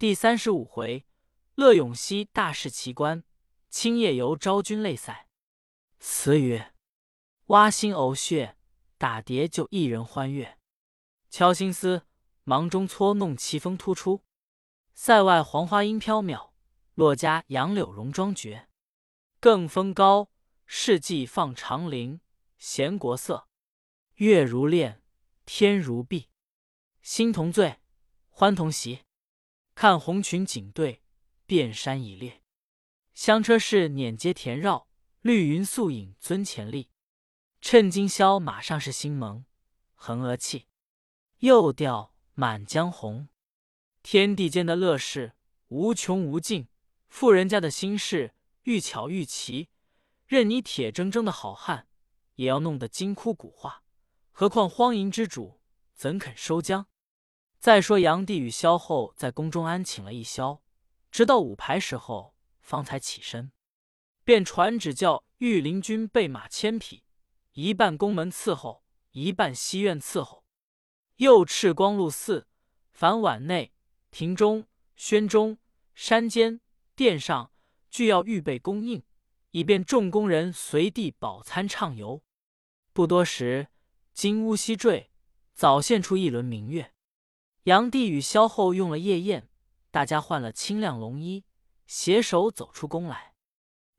第三十五回，乐永熙大事奇观，青叶游昭君泪赛。词曰：挖心呕血，打碟就一人欢悦；敲心思，忙中搓弄奇风突出。塞外黄花音飘渺，洛家杨柳容妆绝。更风高，世纪放长林，闲国色，月如练，天如碧，心同醉，欢同席。看红裙锦队，遍山已列。香车市辇阶田绕，绿云素影尊前立。趁今宵马上是新盟，横额泣，又调满江红。天地间的乐事无穷无尽，富人家的心事愈巧愈奇。任你铁铮铮的好汉，也要弄得金枯骨化。何况荒淫之主，怎肯收缰？再说杨帝与萧后在宫中安寝了一宵，直到午牌时候方才起身，便传旨叫御林军备马千匹，一半宫门伺候，一半西院伺候。又敕光禄寺，凡碗内、庭中、轩中、山间、殿上，俱要预备供应，以便众宫人随地饱餐畅游。不多时，金乌西坠，早现出一轮明月。杨帝与萧后用了夜宴，大家换了清亮龙衣，携手走出宫来，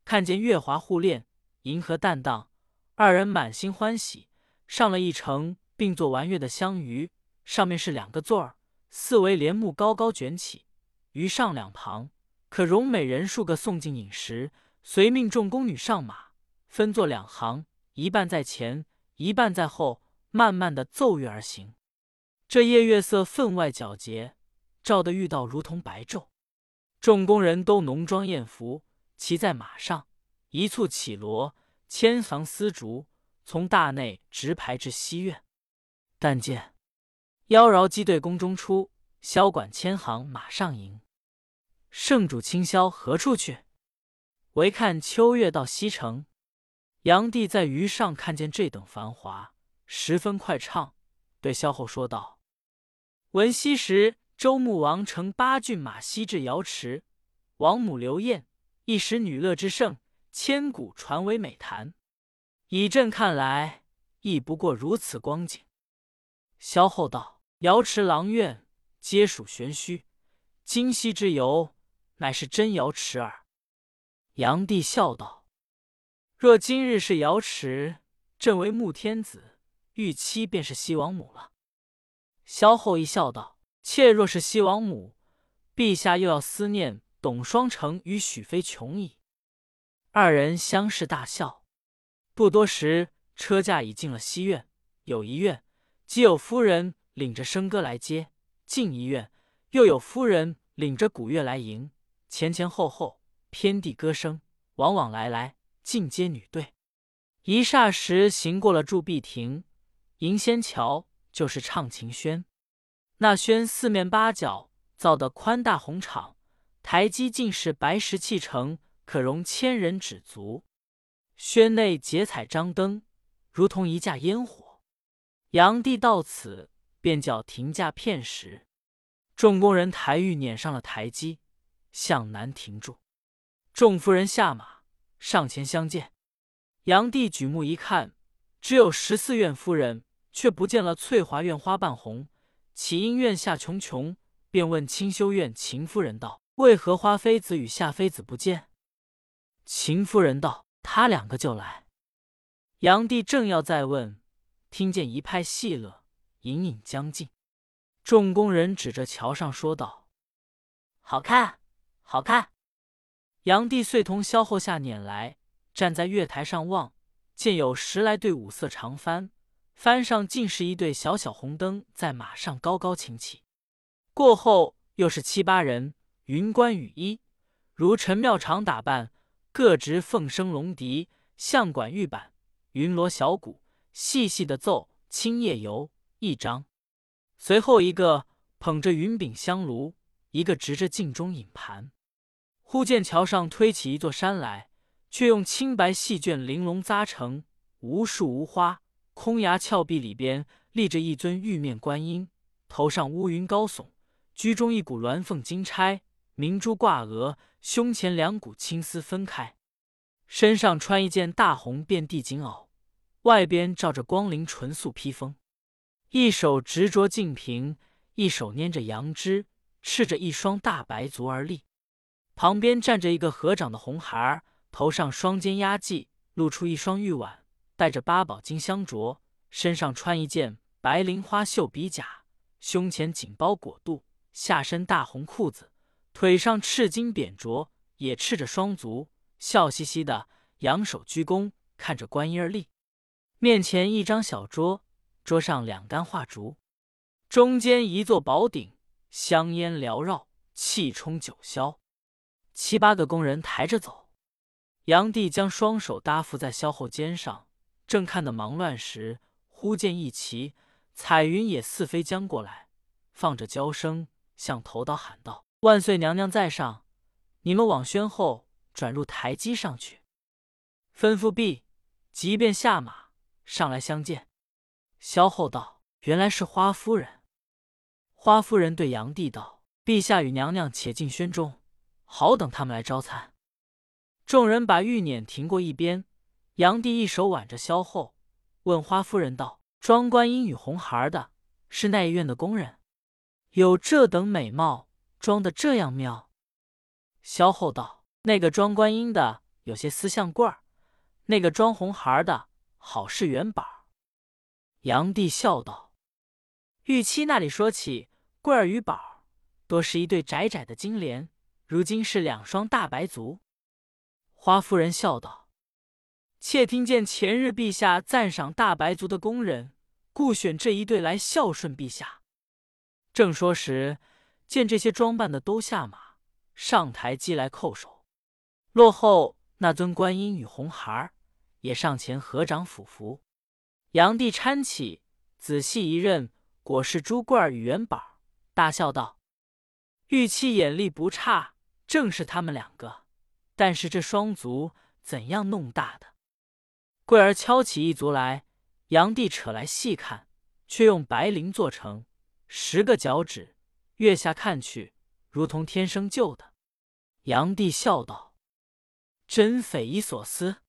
看见月华互恋，银河淡荡，二人满心欢喜，上了一程并坐玩月的香舆，上面是两个座儿，四围帘幕高高卷起，于上两旁可容美人数个送进饮食，随命众宫女上马，分作两行，一半在前，一半在后，慢慢的奏乐而行。这夜月色分外皎洁，照得御道如同白昼。众宫人都浓妆艳服，骑在马上，一簇绮罗，千行丝竹，从大内直排至西院。但见妖娆姬队宫中出，萧管千行马上迎。圣主清宵何处去？唯看秋月到西城。炀帝在鱼上看见这等繁华，十分快畅，对萧后说道。闻昔时周穆王乘八骏马西至瑶池，王母刘晏一时女乐之盛，千古传为美谈。以朕看来，亦不过如此光景。萧后道：“瑶池阆苑皆属玄虚，今夕之游，乃是真瑶池耳。”炀帝笑道：“若今日是瑶池，朕为穆天子，玉妻便是西王母了。”萧后一笑道：“妾若是西王母，陛下又要思念董双成与许妃琼矣。”二人相视大笑。不多时，车驾已进了西院。有一院，即有夫人领着笙歌来接；进一院，又有夫人领着鼓乐来迎。前前后后，偏地歌声，往往来来，尽皆女对。一霎时，行过了铸币亭、银仙桥。就是唱琴轩，那轩四面八角造的宽大红场，台基尽是白石砌成，可容千人止足。轩内结彩张灯，如同一架烟火。炀帝到此，便叫停驾片时，众工人抬玉撵上了台基，向南停住。众夫人下马上前相见，炀帝举目一看，只有十四院夫人。却不见了翠华院花瓣红，启英院下琼琼，便问清修院秦夫人道：“为何花妃子与夏妃子不见？”秦夫人道：“他两个就来。”炀帝正要再问，听见一派戏乐，隐隐将近。众宫人指着桥上说道：“好看，好看！”炀帝遂同萧后下辇来，站在月台上望，见有十来对五色长幡。帆上尽是一对小小红灯，在马上高高擎起。过后又是七八人，云冠雨衣，如陈庙场打扮，各执凤笙龙笛、象管玉板、云锣小鼓，细细的奏《青叶游》一章。随后一个捧着云饼香炉，一个执着镜中影盘。忽见桥上推起一座山来，却用青白细绢玲珑扎成，无数无花。空崖峭壁里边立着一尊玉面观音，头上乌云高耸，居中一股鸾凤金钗，明珠挂额，胸前两股青丝分开，身上穿一件大红遍地锦袄，外边罩着光灵纯素披风，一手执着净瓶，一手拈着杨枝，赤着一双大白足而立。旁边站着一个合掌的红孩儿，头上双肩压髻，露出一双玉腕，带着八宝金镶镯，身上穿一件白绫花绣比甲，胸前锦包裹肚，下身大红裤子，腿上赤金扁镯，也赤着双足，笑嘻嘻的，仰首鞠躬，看着观音而立。面前一张小桌，桌上两杆画烛，中间一座宝鼎，香烟缭绕，气冲九霄。七八个工人抬着走，杨帝将双手搭伏在萧后肩上，正看得忙乱时，忽见一骑彩云也似飞将过来，放着娇声，向头岛喊道：“万岁娘娘在上，你们往轩后转入台基上去。”吩咐毕，即便下马上来相见。萧后道：“原来是花夫人。”花夫人对杨帝道：“陛下与娘娘且进轩中。”好等他们来招餐。众人把玉辇停过一边，杨帝一手挽着萧后，问花夫人道：“庄观音与红孩儿的，是那一院的工人，有这等美貌，装的这样妙。”萧后道：“那个装观音的有些丝像棍儿，那个装红孩儿的好是元宝。”杨帝笑道：“玉妻那里说起棍儿与宝，多是一对窄窄的金莲。”如今是两双大白足。花夫人笑道：“妾听见前日陛下赞赏大白族的工人，故选这一对来孝顺陛下。”正说时，见这些装扮的都下马上台击来叩首。落后那尊观音与红孩儿也上前合掌抚服。杨帝搀起，仔细一认，果是朱贵儿与元宝，大笑道：“玉器眼力不差。”正是他们两个，但是这双足怎样弄大的？桂儿敲起一足来，杨帝扯来细看，却用白绫做成，十个脚趾，月下看去，如同天生就的。杨帝笑道：“真匪夷所思。”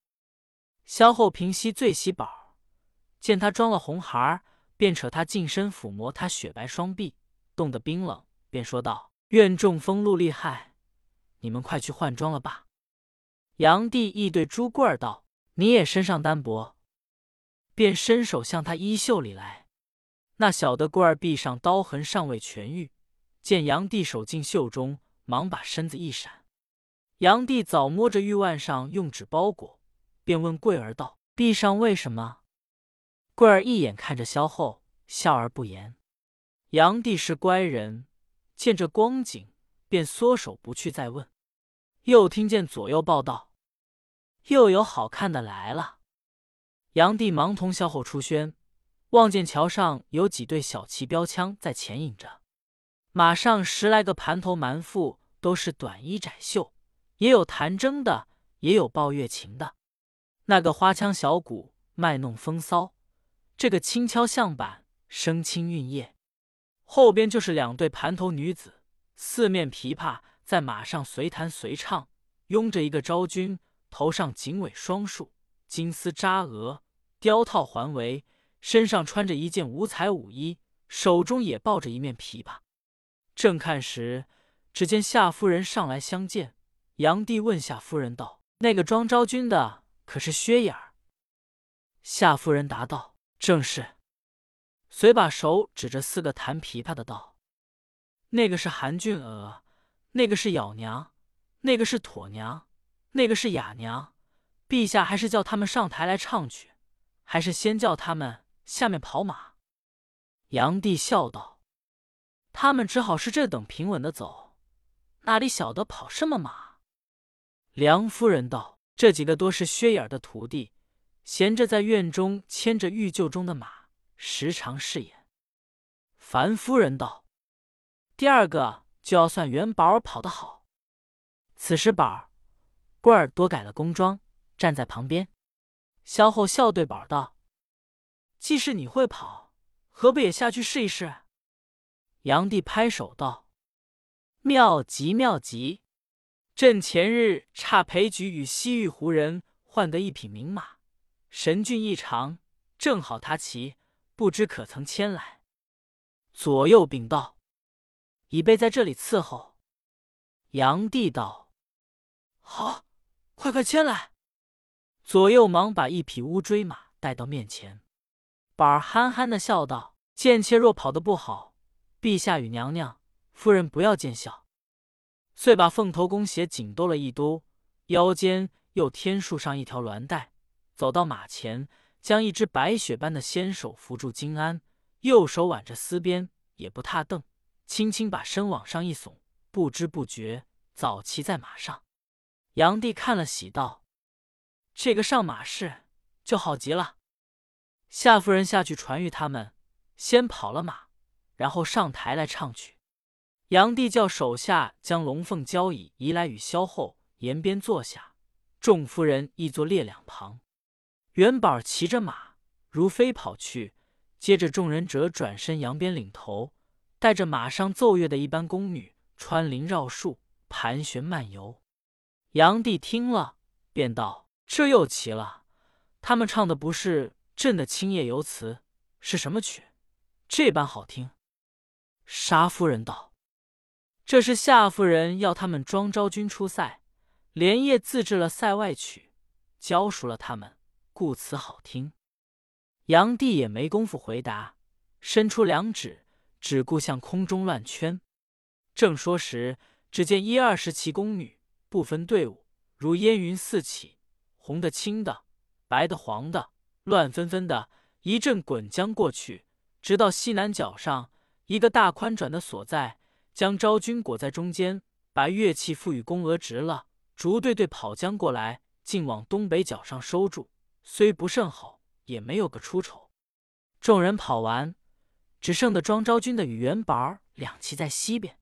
萧后平息醉喜宝，见他装了红孩儿，便扯他近身抚摸他雪白双臂，冻得冰冷，便说道：“愿中风露厉害。”你们快去换装了吧。杨帝亦对朱贵儿道：“你也身上单薄。”便伸手向他衣袖里来。那小的贵儿臂上刀痕尚未痊愈，见杨帝手进袖中，忙把身子一闪。杨帝早摸着玉腕上用纸包裹，便问贵儿道：“臂上为什么？”贵儿一眼看着萧后，笑而不言。杨帝是乖人，见这光景，便缩手不去再问。又听见左右报道，又有好看的来了。杨帝忙同萧后出轩，望见桥上有几对小旗标枪在前引着，马上十来个盘头蛮妇，都是短衣窄袖，也有弹筝的，也有抱月琴的。那个花腔小鼓卖弄风骚，这个轻敲象板声清韵咽。后边就是两对盘头女子，四面琵琶。在马上随弹随唱，拥着一个昭君，头上锦尾双束，金丝扎额，貂套环围，身上穿着一件五彩舞衣，手中也抱着一面琵琶。正看时，只见夏夫人上来相见。杨帝问夏夫人道：“那个装昭君的可是薛眼儿？”夏夫人答道：“正是。”遂把手指着四个弹琵琶的道：“那个是韩俊娥。”那个是咬娘，那个是妥娘，那个是哑娘。陛下还是叫他们上台来唱曲，还是先叫他们下面跑马？杨帝笑道：“他们只好是这等平稳的走，哪里晓得跑什么马？”梁夫人道：“这几个多是薛眼的徒弟，闲着在院中牵着御厩中的马，时常试演。”樊夫人道：“第二个。”就要算元宝跑得好。此时宝儿、贵儿多改了工装，站在旁边。萧后笑对宝儿道：“既是你会跑，何不也下去试一试？”杨帝拍手道：“妙极妙极！朕前日差裴举与西域胡人换得一匹名马，神骏异常，正好他骑，不知可曾牵来？”左右禀道：“已备在这里伺候。”炀帝道：“好，快快牵来。”左右忙把一匹乌骓马带到面前。宝儿憨憨的笑道：“贱妾若跑得不好，陛下与娘娘、夫人不要见笑。”遂把凤头弓鞋紧兜了一兜，腰间又添束上一条鸾带，走到马前，将一只白雪般的纤手扶住金鞍，右手挽着丝边，也不踏蹬，轻轻把身往上一耸，不知不觉早骑在马上。杨帝看了，喜道：“这个上马式就好极了。”夏夫人下去传谕他们，先跑了马，然后上台来唱曲。杨帝叫手下将龙凤交椅移来，与萧后沿边坐下，众夫人亦坐列两旁。元宝骑着马如飞跑去，接着众人者转身扬鞭领头，带着马上奏乐的一般宫女穿林绕树，盘旋漫游。杨帝听了，便道：“这又奇了，他们唱的不是？”朕的青叶游词是什么曲？这般好听。沙夫人道：“这是夏夫人要他们庄昭君出塞，连夜自制了塞外曲，教熟了他们，故此好听。”杨帝也没工夫回答，伸出两指，只顾向空中乱圈。正说时，只见一二十骑宫女不分队伍，如烟云四起，红的、青的、白的、黄的。乱纷纷的一阵滚将过去，直到西南角上一个大宽转的所在，将昭君裹在中间，把乐器赋予宫娥直了，逐队队跑将过来，竟往东北角上收住。虽不甚好，也没有个出丑。众人跑完，只剩的庄昭君的与元宝儿两骑在西边。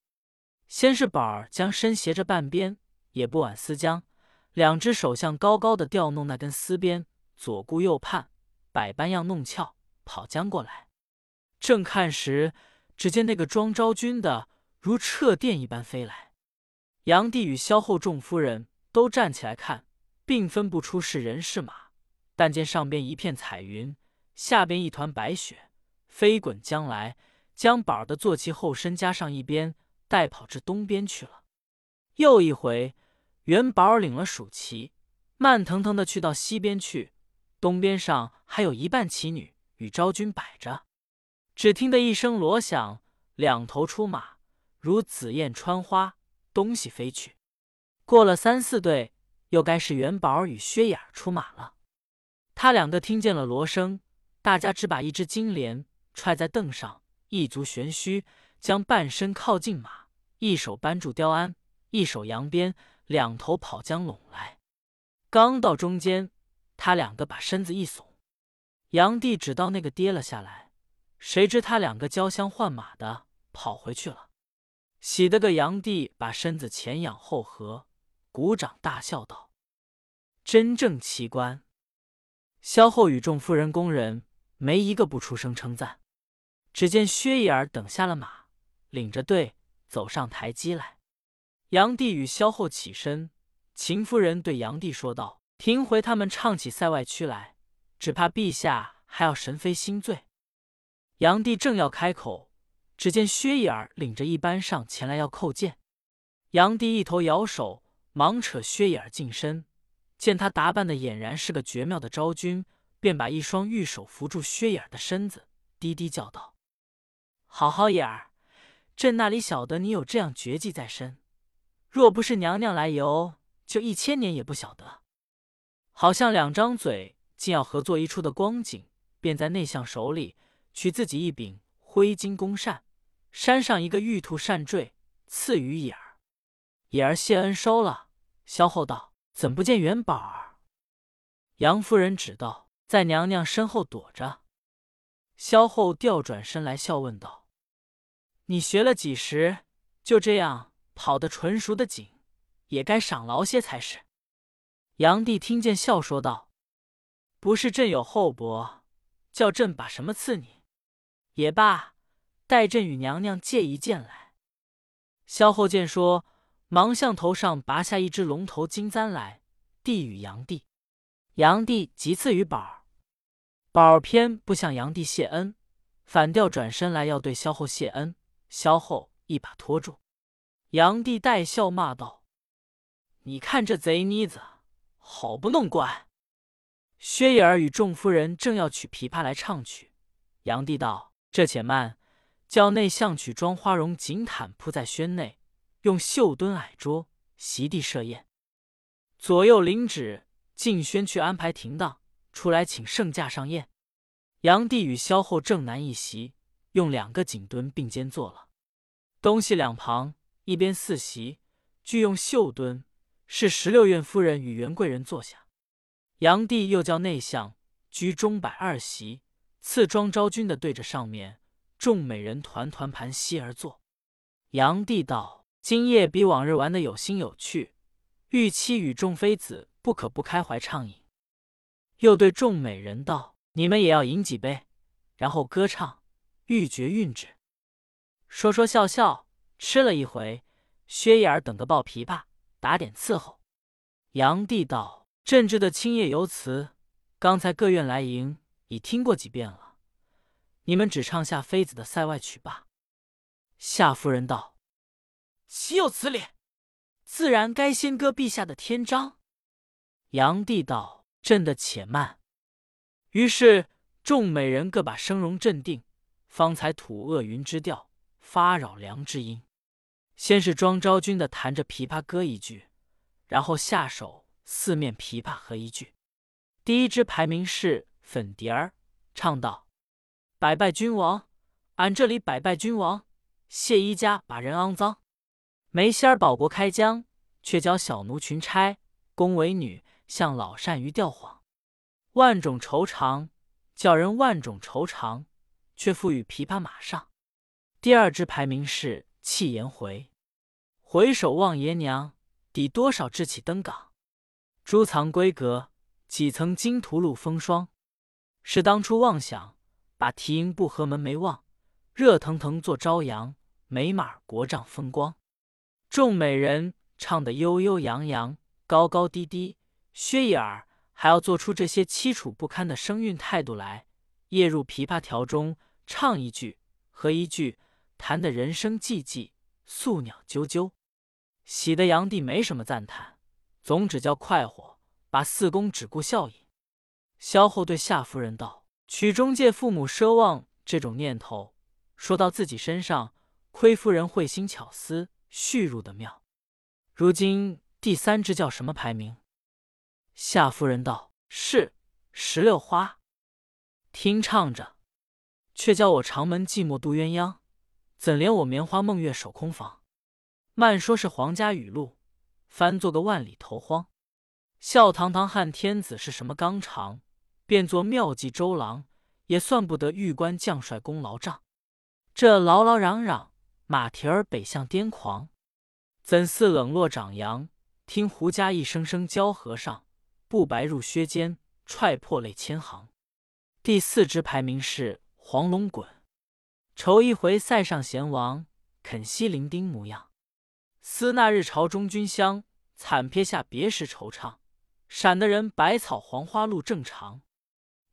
先是宝儿将身斜着半边，也不挽丝缰，两只手向高高的调弄那根丝鞭，左顾右盼。百般样弄俏，跑将过来。正看时，只见那个庄昭君的如掣电一般飞来。杨帝与萧后众夫人都站起来看，并分不出是人是马，但见上边一片彩云，下边一团白雪，飞滚将来，将宝儿的坐骑后身加上一边，带跑至东边去了。又一回，元宝领了蜀骑，慢腾腾的去到西边去。东边上还有一半骑女与昭君摆着，只听得一声锣响，两头出马，如紫燕穿花，东西飞去。过了三四队，又该是元宝与薛眼出马了。他两个听见了锣声，大家只把一只金莲踹在凳上，一足悬虚，将半身靠近马，一手扳住雕鞍，一手扬鞭，两头跑将拢来。刚到中间。他两个把身子一耸，杨帝只道那个跌了下来，谁知他两个交相换马的跑回去了，喜得个杨帝把身子前仰后合，鼓掌大笑道：“真正奇观。”萧后与众夫人宫人没一个不出声称赞。只见薛姨儿等下了马，领着队走上台基来。杨帝与萧后起身，秦夫人对杨帝说道。听回他们唱起塞外曲来，只怕陛下还要神飞心醉。杨帝正要开口，只见薛姨儿领着一班上前来要叩见。杨帝一头摇手，忙扯薛姨儿近身，见他打扮的俨然是个绝妙的昭君，便把一双玉手扶住薛姨儿的身子，低低叫道：“好好眼儿，朕那里晓得你有这样绝技在身，若不是娘娘来游，就一千年也不晓得。”好像两张嘴竟要合作一处的光景，便在内相手里取自己一柄灰金弓扇，扇上一个玉兔扇坠，赐予野儿。野儿谢恩收了。萧后道：“怎不见元宝儿？”杨夫人指道：“在娘娘身后躲着。”萧后调转身来笑问道：“你学了几时？就这样跑得纯熟的紧，也该赏劳些才是。”炀帝听见，笑说道：“不是朕有厚薄，叫朕把什么赐你？也罢，待朕与娘娘借一剑来。”萧后见说，忙向头上拔下一只龙头金簪来，递与杨帝。杨帝即赐与宝儿。宝儿偏不向杨帝谢恩，反调转身来要对萧后谢恩。萧后一把拖住，杨帝带笑骂道：“你看这贼妮子，好不弄乖！”薛姨儿与众夫人正要取琵琶来唱曲，杨帝道：“这且慢，叫内相取妆花绒锦毯铺在轩内，用绣墩矮桌，席地设宴。左右领旨，进轩去安排停当，出来请圣驾上宴。”杨帝与萧后正南一席，用两个锦墩并肩坐了。东西两旁一边四席，俱用绣墩，是十六院夫人与元贵人坐下。杨帝又叫内相居中摆二席，赐庄昭君的对着上面，众美人团团盘膝而坐。杨帝道：“今夜比往日玩的有心有趣，玉妻与众妃子不可不开怀畅饮。”又对众美人道：“你们也要饮几杯，然后歌唱，欲绝韵止。”说说笑笑，吃了一回。薛姨儿等得抱琵琶，打点伺候。杨帝道。朕知的青叶游词，刚才各院来迎，已听过几遍了。你们只唱下妃子的塞外曲罢。夏夫人道：“岂有此理！自然该先歌陛下的天章。”杨帝道：“朕的且慢。”于是众美人各把声容镇定，方才吐恶云之调，发扰良之音。先是庄昭君的弹着琵琶歌一句，然后下手。四面琵琶合一句，第一支排名是粉蝶儿，唱道：“百拜君王，俺这里百拜君王。谢一家把人肮脏，梅仙儿保国开疆，却教小奴群差，宫为女向老善鱼吊谎。万种愁肠，叫人万种愁肠，却赋予琵琶马上。”第二支排名是弃颜回，回首望爷娘，抵多少志气登岗。珠藏闺阁，几层金涂露风霜。是当初妄想把提营部和门楣望，热腾腾做朝阳，美马国丈风光。众美人唱得悠悠扬扬，高高低低。薛姨儿还要做出这些凄楚不堪的声韵态度来，夜入琵琶调中，唱一句和一句，弹得人声寂寂，宿鸟啾啾。喜得杨帝没什么赞叹。总只叫快活，把四公只顾笑饮。萧后对夏夫人道：“曲中借父母奢望这种念头，说到自己身上，亏夫人慧心巧思，续入的妙。如今第三支叫什么排名？”夏夫人道：“是石榴花。”听唱着，却叫我长门寂寞度鸳鸯，怎怜我棉花梦月守空房？慢说是皇家语录。翻做个万里投荒，笑堂堂汉天子是什么纲常？变作妙计周郎，也算不得玉官将帅功劳账。这劳劳攘攘，马蹄儿北向癫狂，怎似冷落长杨？听胡家一声声交和尚，不白入靴间，踹破泪千行。第四支排名是黄龙滚，愁一回塞上贤王，肯惜伶仃模样。思那日朝中君香，惨撇下别时惆怅。闪的人百草黄花路正常，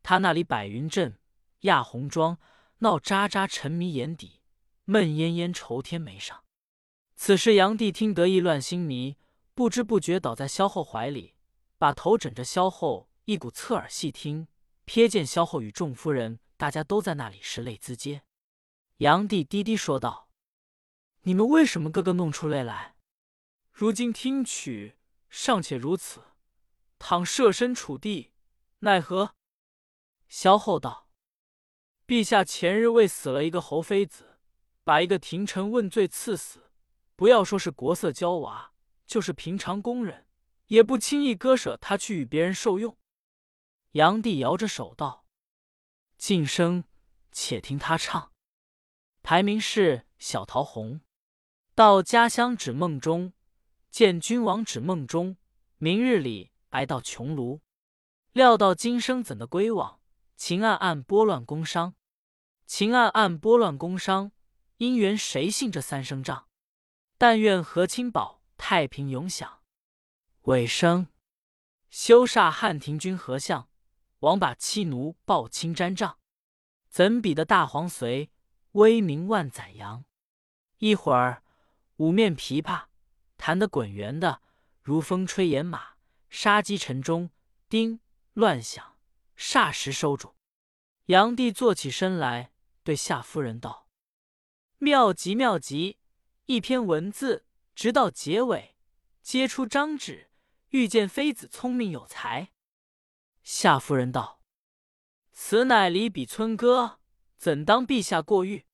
他那里百云阵，压红妆，闹喳喳沉迷眼底，闷烟烟愁天眉上。此时杨帝听得意乱心迷，不知不觉倒在萧后怀里，把头枕着萧后，一股侧耳细听，瞥见萧后与众夫人大家都在那里拭泪滋嗟。杨帝低低说道。你们为什么个个弄出泪来？如今听曲尚且如此，倘设身处地，奈何？萧后道：“陛下前日为死了一个侯妃子，把一个廷臣问罪赐死，不要说是国色娇娃，就是平常宫人，也不轻易割舍他去与别人受用。”杨帝摇着手道：“晋升，且听他唱。排名是小桃红。”到家乡指梦中，见君王指梦中。明日里挨到穹庐，料到今生怎的归往？情暗暗拨乱宫商，情暗暗拨乱宫商，姻缘谁信这三声仗？但愿和亲保太平永享。”尾声。修煞汉庭君何相？王把妻奴报亲瞻帐。怎比得大黄随？威名万载扬。一会儿，五面琵琶弹得滚圆的，如风吹野马，杀鸡城中叮乱响，霎时收住。炀帝坐起身来，对夏夫人道：“妙极妙极！一篇文字，直到结尾，皆出张纸，欲见妃子聪明有才。”夏夫人道：“此乃离比村歌，怎当陛下过誉？”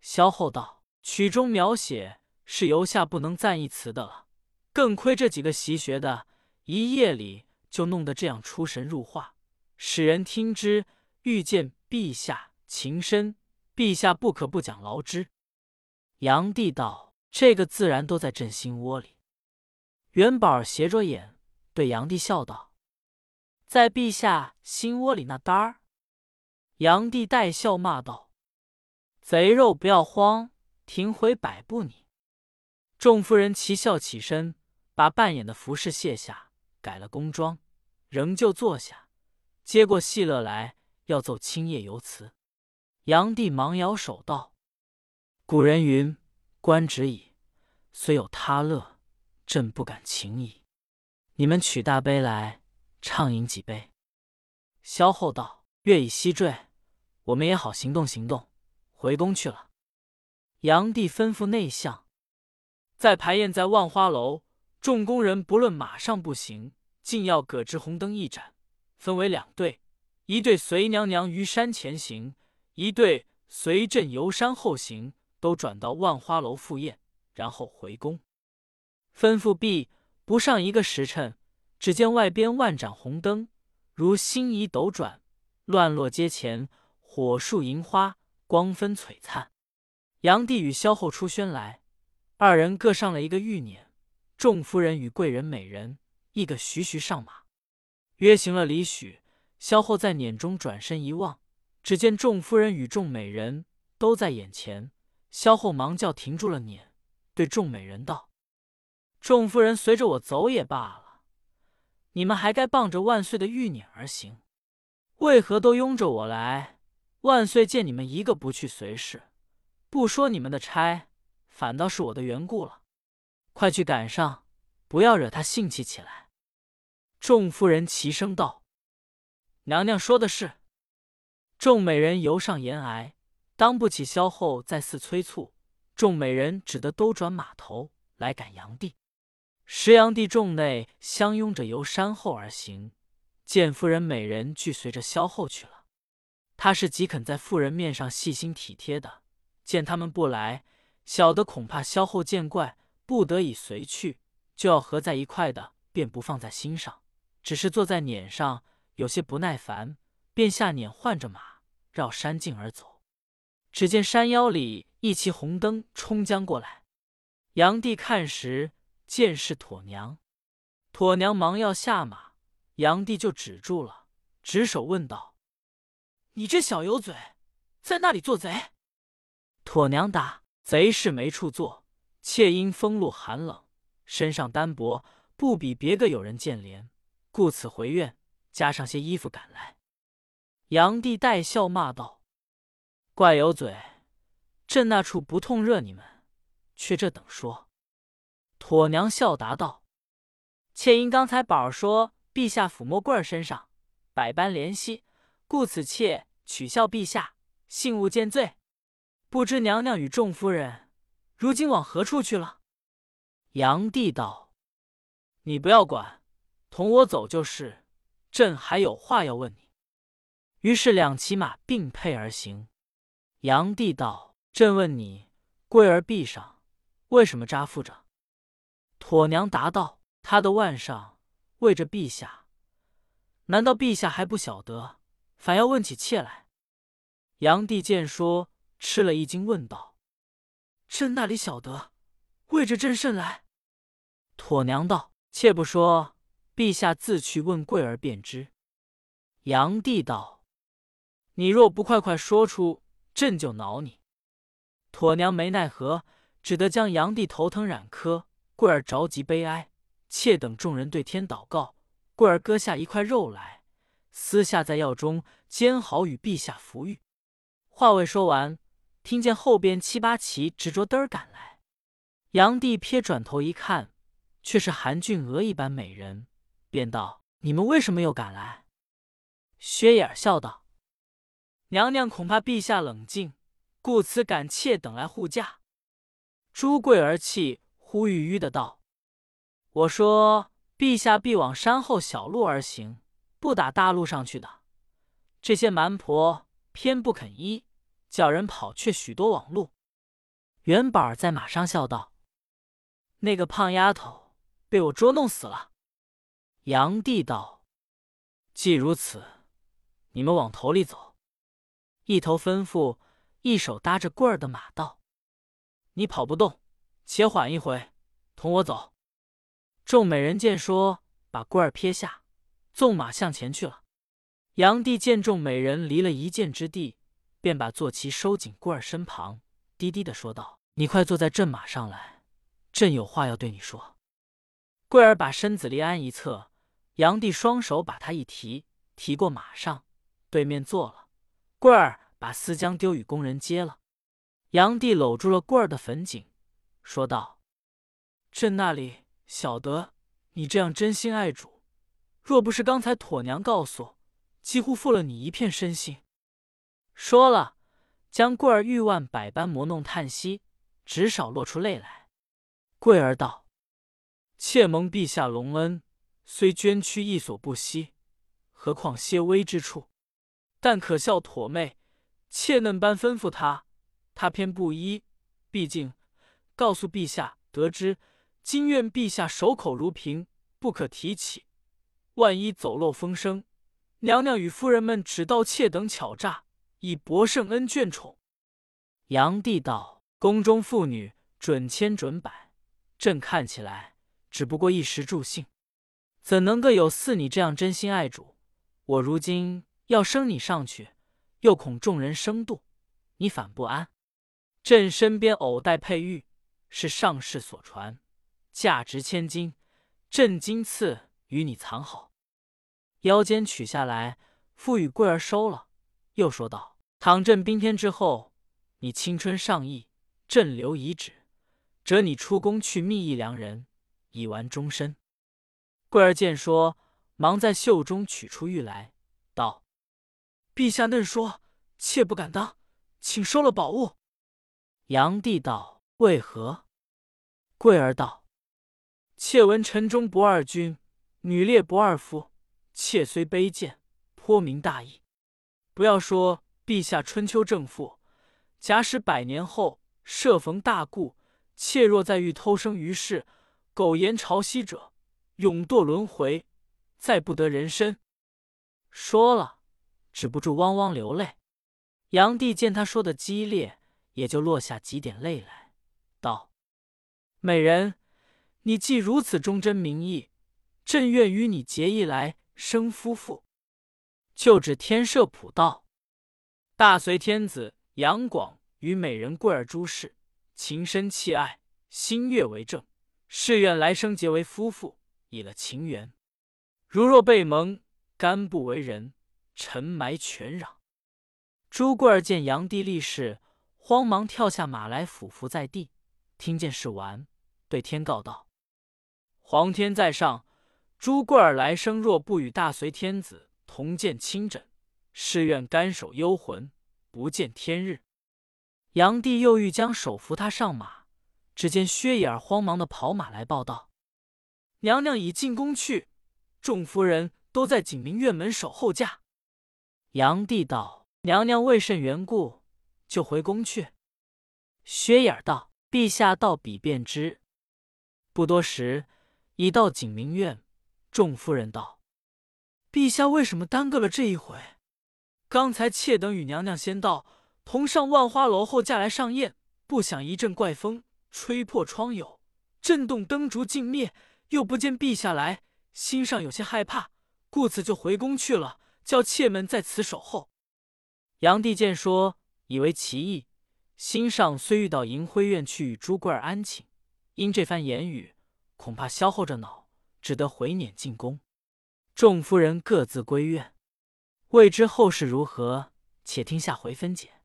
萧后道：“曲中描写是由下不能赞一词的了，更亏这几个习学的，一夜里就弄得这样出神入化，使人听之欲见陛下情深，陛下不可不讲劳之。”炀帝道：“这个自然都在朕心窝里。”元宝斜着眼对炀帝笑道：“在陛下心窝里那单儿。”炀帝带笑骂道。贼肉不要慌，停回百步。你众夫人齐笑起身，把扮演的服饰卸下，改了宫装，仍旧坐下，接过戏乐来，要奏青夜游词。炀帝忙摇手道：“古人云，观止矣，虽有他乐，朕不敢情矣。你们取大杯来，畅饮几杯。”萧后道：“月已西坠，我们也好行动行动。”回宫去了。炀帝吩咐内相，在排宴在万花楼，众宫人不论马上步行，尽要葛置红灯一盏，分为两队，一队随娘娘于山前行，一队随朕游山后行，都转到万花楼赴宴，然后回宫。吩咐毕，不上一个时辰，只见外边万盏红灯，如星移斗转，乱落街前，火树银花。光分璀璨，炀帝与萧后出轩来，二人各上了一个玉辇。众夫人与贵人美人一个徐徐上马，约行了礼许。萧后在辇中转身一望，只见众夫人与众美人都在眼前。萧后忙叫停住了辇，对众美人道：“众夫人随着我走也罢了，你们还该傍着万岁的玉辇而行，为何都拥着我来？”万岁见你们一个不去随侍，不说你们的差，反倒是我的缘故了。快去赶上，不要惹他兴起起来。众夫人齐声道：“娘娘说的是。”众美人游上岩崖，当不起萧后再次催促，众美人只得兜转马头来赶炀帝。石阳帝众内相拥着由山后而行，见夫人美人俱随着萧后去了。他是极肯在妇人面上细心体贴的，见他们不来，小的恐怕萧后见怪，不得已随去，就要合在一块的，便不放在心上，只是坐在辇上有些不耐烦，便下辇换着马绕山径而走。只见山腰里一骑红灯冲将过来，杨帝看时，见是妥娘，妥娘忙要下马，杨帝就止住了，执手问道。你这小油嘴，在那里做贼？妥娘答：“贼是没处坐，妾因风露寒冷，身上单薄，不比别个有人见怜，故此回院，加上些衣服赶来。”炀帝带笑骂道：“怪有嘴！朕那处不痛热你们，却这等说。”妥娘笑答道：“妾因刚才宝儿说，陛下抚摸贵儿身上，百般怜惜。”故此，妾取笑陛下，幸勿见罪。不知娘娘与众夫人如今往何处去了？炀帝道：“你不要管，同我走就是。朕还有话要问你。”于是两骑马并辔而行。炀帝道：“朕问你，贵儿臂上为什么扎缚着？”妥娘答道：“他的腕上为着陛下。难道陛下还不晓得？”反要问起妾来，炀帝见说，吃了一惊，问道：“朕那里晓得？为着朕甚来？”妥娘道：“且不说，陛下自去问贵儿便知。”炀帝道：“你若不快快说出，朕就恼你。”妥娘没奈何，只得将杨帝头疼染科。贵儿着急悲哀，妾等众人对天祷告。贵儿割下一块肉来，私下在药中煎好，与陛下服浴。话未说完，听见后边七八骑执着灯儿赶来。杨帝瞥转头一看，却是韩俊娥一般美人，便道：“你们为什么又赶来？”薛眼笑道：“娘娘恐怕陛下冷静，故此赶妾等来护驾。”朱贵儿气。呼吁吁的道：“我说，陛下必往山后小路而行，不打大路上去的。这些蛮婆偏不肯依，叫人跑却许多往路。”元宝在马上笑道：“那个胖丫头被我捉弄死了。”杨帝道：“既如此，你们往头里走。”一头吩咐，一手搭着棍儿的马道：“你跑不动。”且缓一回，同我走。众美人见说，把棍儿撇下，纵马向前去了。杨帝见众美人离了一箭之地，便把坐骑收紧棍儿身旁，低低的说道：“你快坐在朕马上来，朕有话要对你说。”贵儿把身子离鞍一侧，杨帝双手把他一提，提过马上，对面坐了。桂儿把丝缰丢与工人接了，杨帝搂住了桂儿的粉颈。说道：“朕那里晓得你这样真心爱主，若不是刚才妥娘告诉，几乎负了你一片身心。”说了，将桂儿玉腕百般磨弄，叹息，只少落出泪来。桂儿道：“妾蒙陛下隆恩，虽捐躯亦所不惜，何况些微之处？但可笑妥妹，妾嫩般吩咐他，他偏不依。毕竟……”告诉陛下，得知今愿陛下守口如瓶，不可提起。万一走漏风声，娘娘与夫人们只道妾等巧诈，以博圣恩眷宠。杨帝道：“宫中妇女准千准百，朕看起来只不过一时助兴，怎能个有似你这样真心爱主？我如今要升你上去，又恐众人生妒，你反不安。朕身边偶带佩玉。”是上世所传，价值千金，朕今赐与你藏好。腰间取下来，付与贵儿收了。又说道：“倘朕宾天之后，你青春上亿，朕留遗旨，折你出宫去觅一良人，以完终身。”贵儿见说，忙在袖中取出玉来，道：“陛下嫩说，妾不敢当，请收了宝物。”杨帝道。为何？贵儿道：“妾闻臣中不二君，女烈不二夫。妾虽卑贱，颇明大义。不要说陛下春秋正负，假使百年后设逢大故，妾若再遇偷生于世，苟延朝夕者，永堕轮回，再不得人身。”说了，止不住汪汪流泪。杨帝见他说的激烈，也就落下几点泪来。道：“美人，你既如此忠贞明义，朕愿与你结义来生夫妇。”就指天赦普道，大隋天子杨广与美人贵儿诸氏情深契爱，心悦为正，誓愿来生结为夫妇，以了情缘。如若被蒙，甘不为人，沉埋全壤。朱贵儿见杨帝立誓，慌忙跳下马来，俯伏在地。听见是完，对天告道：“皇天在上，朱贵儿来生若不与大隋天子同见亲枕，誓愿甘守幽魂，不见天日。”杨帝又欲将手扶他上马，只见薛野儿慌忙的跑马来报道：“娘娘已进宫去，众夫人都在景明院门守候驾。”杨帝道：“娘娘为甚缘故，就回宫去？”薛野儿道。陛下到彼便知。不多时，已到景明院。众夫人道：“陛下为什么耽搁了这一回？刚才妾等与娘娘先到，同上万花楼后驾来上宴，不想一阵怪风吹破窗牖，震动灯烛尽灭，又不见陛下来，心上有些害怕，故此就回宫去了，叫妾们在此守候。炀帝见说，以为奇异，心上虽欲到银辉院去与朱贵儿安寝，因这番言语，恐怕消耗着脑，只得回辇进宫，众夫人各自归院。未知后事如何且听下回分解。